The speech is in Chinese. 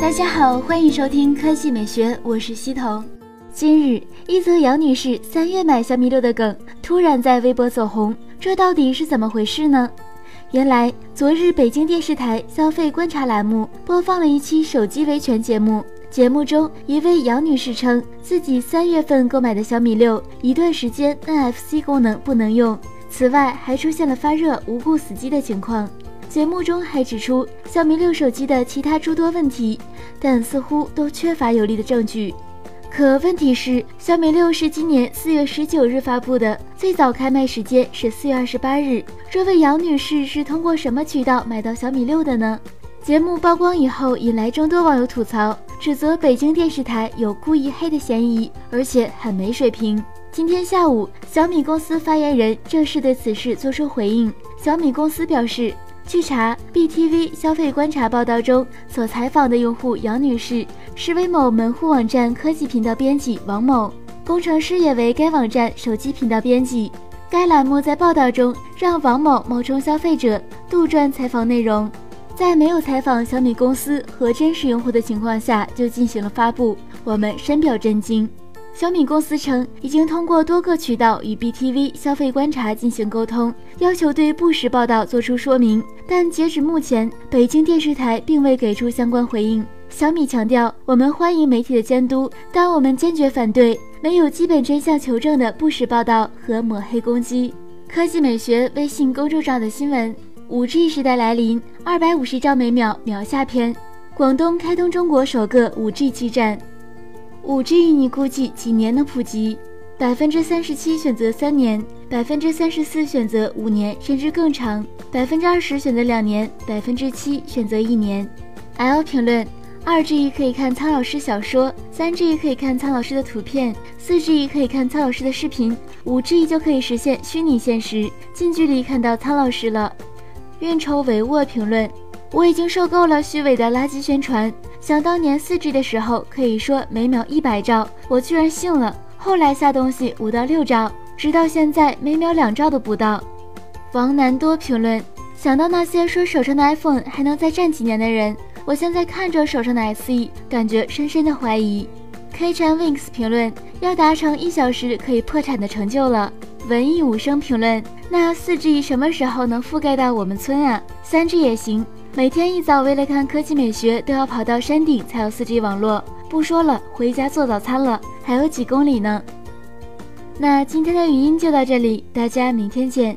大家好，欢迎收听科技美学，我是西彤。今日一则杨女士三月买小米六的梗突然在微博走红，这到底是怎么回事呢？原来昨日北京电视台消费观察栏目播放了一期手机维权节目，节目中一位杨女士称自己三月份购买的小米六一段时间 NFC 功能不能用，此外还出现了发热、无故死机的情况。节目中还指出小米六手机的其他诸多问题，但似乎都缺乏有力的证据。可问题是，小米六是今年四月十九日发布的，最早开卖时间是四月二十八日。这位杨女士是通过什么渠道买到小米六的呢？节目曝光以后，引来众多网友吐槽，指责北京电视台有故意黑的嫌疑，而且很没水平。今天下午，小米公司发言人正式对此事作出回应。小米公司表示。据查，BTV 消费观察报道中所采访的用户杨女士是为某门户网站科技频道编辑王某，工程师也为该网站手机频道编辑。该栏目在报道中让王某冒充消费者杜撰采访内容，在没有采访小米公司和真实用户的情况下就进行了发布，我们深表震惊。小米公司称，已经通过多个渠道与 BTV 消费观察进行沟通，要求对不实报道作出说明，但截止目前，北京电视台并未给出相关回应。小米强调，我们欢迎媒体的监督，但我们坚决反对没有基本真相求证的不实报道和抹黑攻击。科技美学微信公众号的新闻：五 G 时代来临，二百五十兆每秒秒下篇，广东开通中国首个五 G 基站。五 G，你估计几年能普及？百分之三十七选择三年，百分之三十四选择五年，甚至更长，百分之二十选择两年，百分之七选择一年。L 评论：二 G 可以看苍老师小说，三 G 可以看苍老师的图片，四 G 可以看苍老师的视频，五 G 就可以实现虚拟现实，近距离看到苍老师了。运筹帷幄评论：我已经受够了虚伪的垃圾宣传。想当年四 G 的时候，可以说每秒一百兆，我居然信了。后来下东西五到六兆，直到现在每秒两兆都不到。王南多评论：想到那些说手上的 iPhone 还能再战几年的人，我现在看着手上的 SE，感觉深深的怀疑。K 陈 Wings 评论：要达成一小时可以破产的成就了。文艺无声评论：那四 G 什么时候能覆盖到我们村啊？三 G 也行。每天一早为了看科技美学，都要跑到山顶才有 4G 网络。不说了，回家做早餐了，还有几公里呢。那今天的语音就到这里，大家明天见。